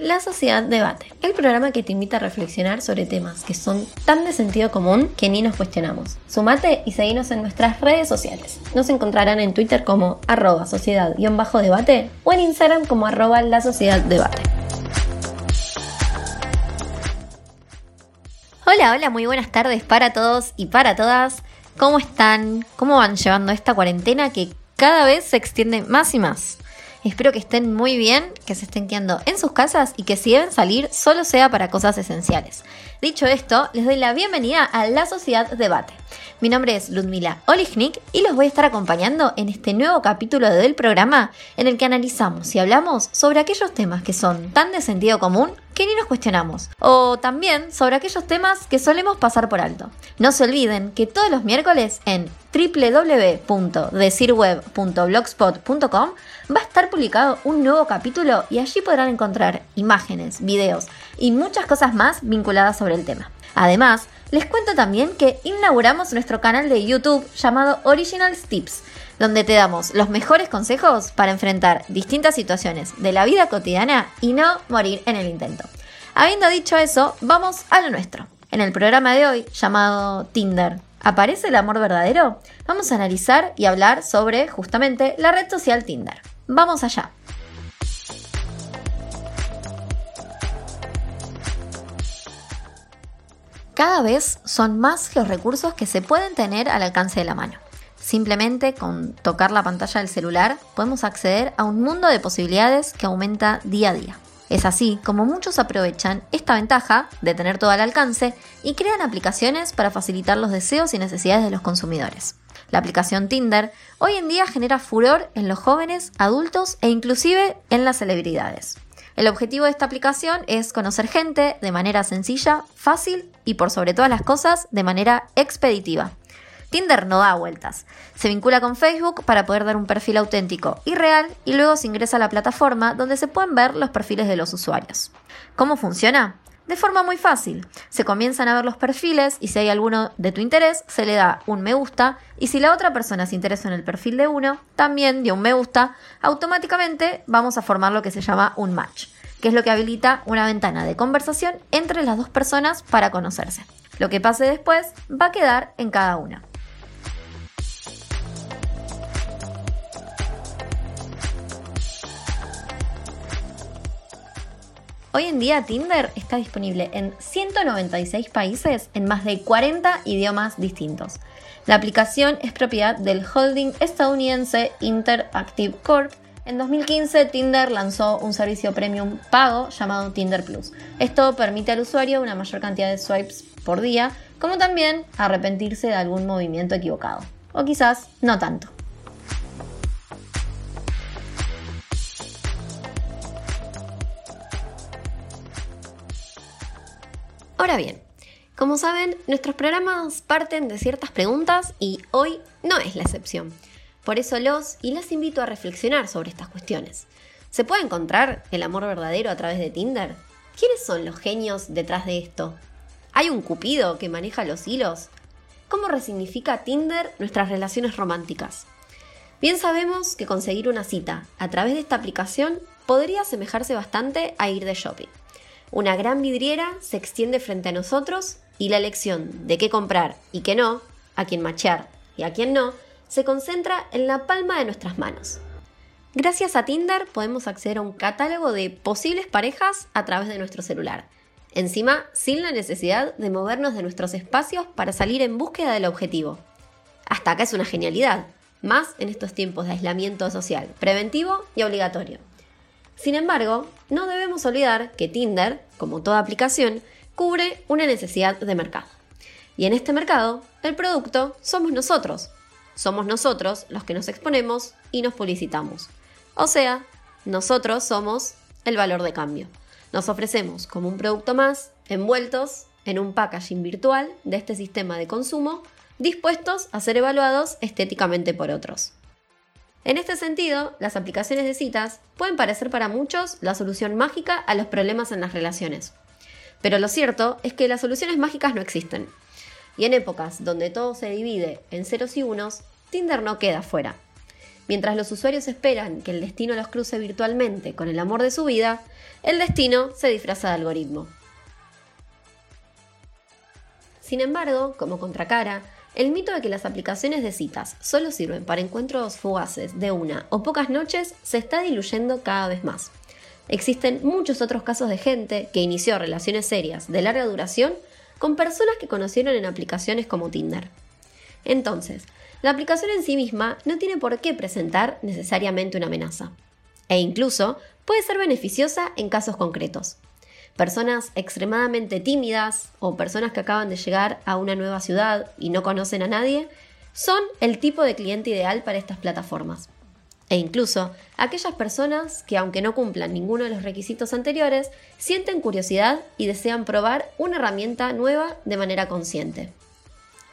La Sociedad Debate, el programa que te invita a reflexionar sobre temas que son tan de sentido común que ni nos cuestionamos. Sumate y seguinos en nuestras redes sociales. Nos encontrarán en Twitter como arroba sociedad-debate o en Instagram como arroba la sociedad debate. Hola, hola, muy buenas tardes para todos y para todas. ¿Cómo están? ¿Cómo van llevando esta cuarentena que cada vez se extiende más y más? Espero que estén muy bien, que se estén quedando en sus casas y que si deben salir solo sea para cosas esenciales. Dicho esto, les doy la bienvenida a La Sociedad Debate. Mi nombre es Ludmila Olichnik y los voy a estar acompañando en este nuevo capítulo del programa en el que analizamos y hablamos sobre aquellos temas que son tan de sentido común que ni nos cuestionamos, o también sobre aquellos temas que solemos pasar por alto. No se olviden que todos los miércoles en www.decirweb.blogspot.com va a estar publicado un nuevo capítulo y allí podrán encontrar imágenes, videos y muchas cosas más vinculadas sobre el tema. Además, les cuento también que inauguramos nuestro canal de YouTube llamado Originals Tips, donde te damos los mejores consejos para enfrentar distintas situaciones de la vida cotidiana y no morir en el intento. Habiendo dicho eso, vamos a lo nuestro. En el programa de hoy, llamado Tinder, ¿aparece el amor verdadero? Vamos a analizar y hablar sobre justamente la red social Tinder. Vamos allá. Cada vez son más los recursos que se pueden tener al alcance de la mano. Simplemente con tocar la pantalla del celular podemos acceder a un mundo de posibilidades que aumenta día a día. Es así como muchos aprovechan esta ventaja de tener todo al alcance y crean aplicaciones para facilitar los deseos y necesidades de los consumidores. La aplicación Tinder hoy en día genera furor en los jóvenes, adultos e inclusive en las celebridades. El objetivo de esta aplicación es conocer gente de manera sencilla, fácil y por sobre todas las cosas de manera expeditiva. Tinder no da vueltas. Se vincula con Facebook para poder dar un perfil auténtico y real y luego se ingresa a la plataforma donde se pueden ver los perfiles de los usuarios. ¿Cómo funciona? De forma muy fácil. Se comienzan a ver los perfiles y si hay alguno de tu interés, se le da un me gusta y si la otra persona se interesa en el perfil de uno, también dio un me gusta, automáticamente vamos a formar lo que se llama un match, que es lo que habilita una ventana de conversación entre las dos personas para conocerse. Lo que pase después va a quedar en cada una. Hoy en día Tinder está disponible en 196 países en más de 40 idiomas distintos. La aplicación es propiedad del holding estadounidense Interactive Corp. En 2015 Tinder lanzó un servicio premium pago llamado Tinder Plus. Esto permite al usuario una mayor cantidad de swipes por día, como también arrepentirse de algún movimiento equivocado. O quizás no tanto. Ahora bien, como saben, nuestros programas parten de ciertas preguntas y hoy no es la excepción. Por eso los y las invito a reflexionar sobre estas cuestiones. ¿Se puede encontrar el amor verdadero a través de Tinder? ¿Quiénes son los genios detrás de esto? ¿Hay un cupido que maneja los hilos? ¿Cómo resignifica Tinder nuestras relaciones románticas? Bien sabemos que conseguir una cita a través de esta aplicación podría asemejarse bastante a ir de shopping. Una gran vidriera se extiende frente a nosotros y la elección de qué comprar y qué no, a quién machear y a quién no, se concentra en la palma de nuestras manos. Gracias a Tinder podemos acceder a un catálogo de posibles parejas a través de nuestro celular. Encima, sin la necesidad de movernos de nuestros espacios para salir en búsqueda del objetivo. Hasta acá es una genialidad, más en estos tiempos de aislamiento social, preventivo y obligatorio. Sin embargo, no debemos olvidar que Tinder, como toda aplicación, cubre una necesidad de mercado. Y en este mercado, el producto somos nosotros. Somos nosotros los que nos exponemos y nos publicitamos. O sea, nosotros somos el valor de cambio. Nos ofrecemos como un producto más, envueltos en un packaging virtual de este sistema de consumo, dispuestos a ser evaluados estéticamente por otros. En este sentido, las aplicaciones de citas pueden parecer para muchos la solución mágica a los problemas en las relaciones. Pero lo cierto es que las soluciones mágicas no existen. Y en épocas donde todo se divide en ceros y unos, Tinder no queda fuera. Mientras los usuarios esperan que el destino los cruce virtualmente con el amor de su vida, el destino se disfraza de algoritmo. Sin embargo, como contracara, el mito de que las aplicaciones de citas solo sirven para encuentros fugaces de una o pocas noches se está diluyendo cada vez más. Existen muchos otros casos de gente que inició relaciones serias de larga duración con personas que conocieron en aplicaciones como Tinder. Entonces, la aplicación en sí misma no tiene por qué presentar necesariamente una amenaza. E incluso puede ser beneficiosa en casos concretos personas extremadamente tímidas o personas que acaban de llegar a una nueva ciudad y no conocen a nadie, son el tipo de cliente ideal para estas plataformas. E incluso aquellas personas que aunque no cumplan ninguno de los requisitos anteriores, sienten curiosidad y desean probar una herramienta nueva de manera consciente.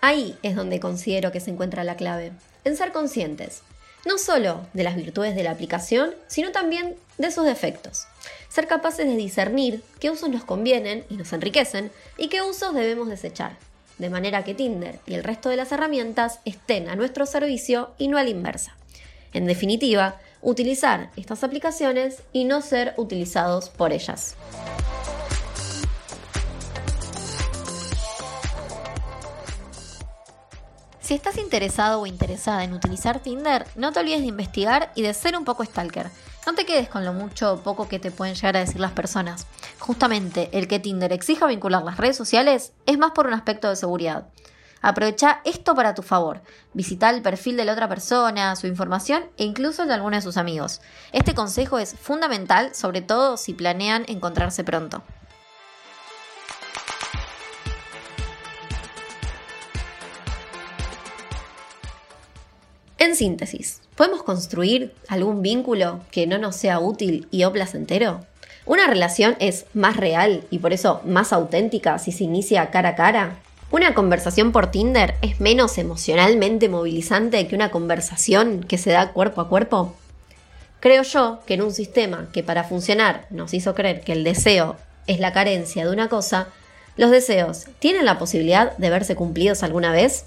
Ahí es donde considero que se encuentra la clave, en ser conscientes, no solo de las virtudes de la aplicación, sino también de sus defectos. Ser capaces de discernir qué usos nos convienen y nos enriquecen y qué usos debemos desechar, de manera que Tinder y el resto de las herramientas estén a nuestro servicio y no a la inversa. En definitiva, utilizar estas aplicaciones y no ser utilizados por ellas. Si estás interesado o interesada en utilizar Tinder, no te olvides de investigar y de ser un poco stalker. No te quedes con lo mucho o poco que te pueden llegar a decir las personas. Justamente el que Tinder exija vincular las redes sociales es más por un aspecto de seguridad. Aprovecha esto para tu favor. Visita el perfil de la otra persona, su información e incluso el de alguno de sus amigos. Este consejo es fundamental, sobre todo si planean encontrarse pronto. Síntesis, ¿podemos construir algún vínculo que no nos sea útil y o placentero? ¿Una relación es más real y por eso más auténtica si se inicia cara a cara? ¿Una conversación por Tinder es menos emocionalmente movilizante que una conversación que se da cuerpo a cuerpo? Creo yo que en un sistema que para funcionar nos hizo creer que el deseo es la carencia de una cosa, los deseos tienen la posibilidad de verse cumplidos alguna vez?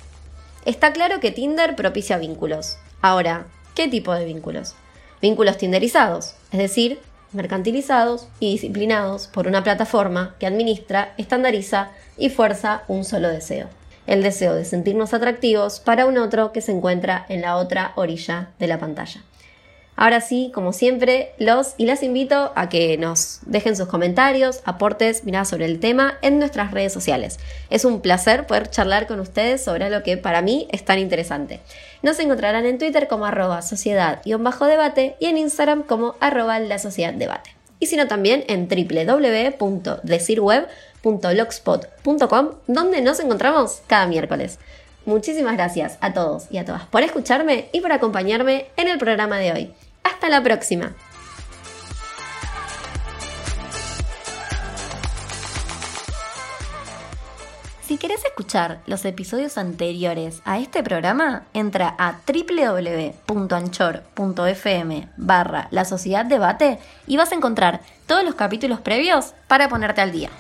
Está claro que Tinder propicia vínculos. Ahora, ¿qué tipo de vínculos? Vínculos tinderizados, es decir, mercantilizados y disciplinados por una plataforma que administra, estandariza y fuerza un solo deseo. El deseo de sentirnos atractivos para un otro que se encuentra en la otra orilla de la pantalla. Ahora sí, como siempre, los y las invito a que nos dejen sus comentarios, aportes, miradas sobre el tema en nuestras redes sociales. Es un placer poder charlar con ustedes sobre lo que para mí es tan interesante. Nos encontrarán en Twitter como arroba sociedad-debate y en Instagram como arroba la sociedad debate. Y si no también en www.decirweb.blogspot.com donde nos encontramos cada miércoles. Muchísimas gracias a todos y a todas por escucharme y por acompañarme en el programa de hoy. Hasta la próxima. Si querés escuchar los episodios anteriores a este programa, entra a www.anchor.fm barra la sociedad debate y vas a encontrar todos los capítulos previos para ponerte al día.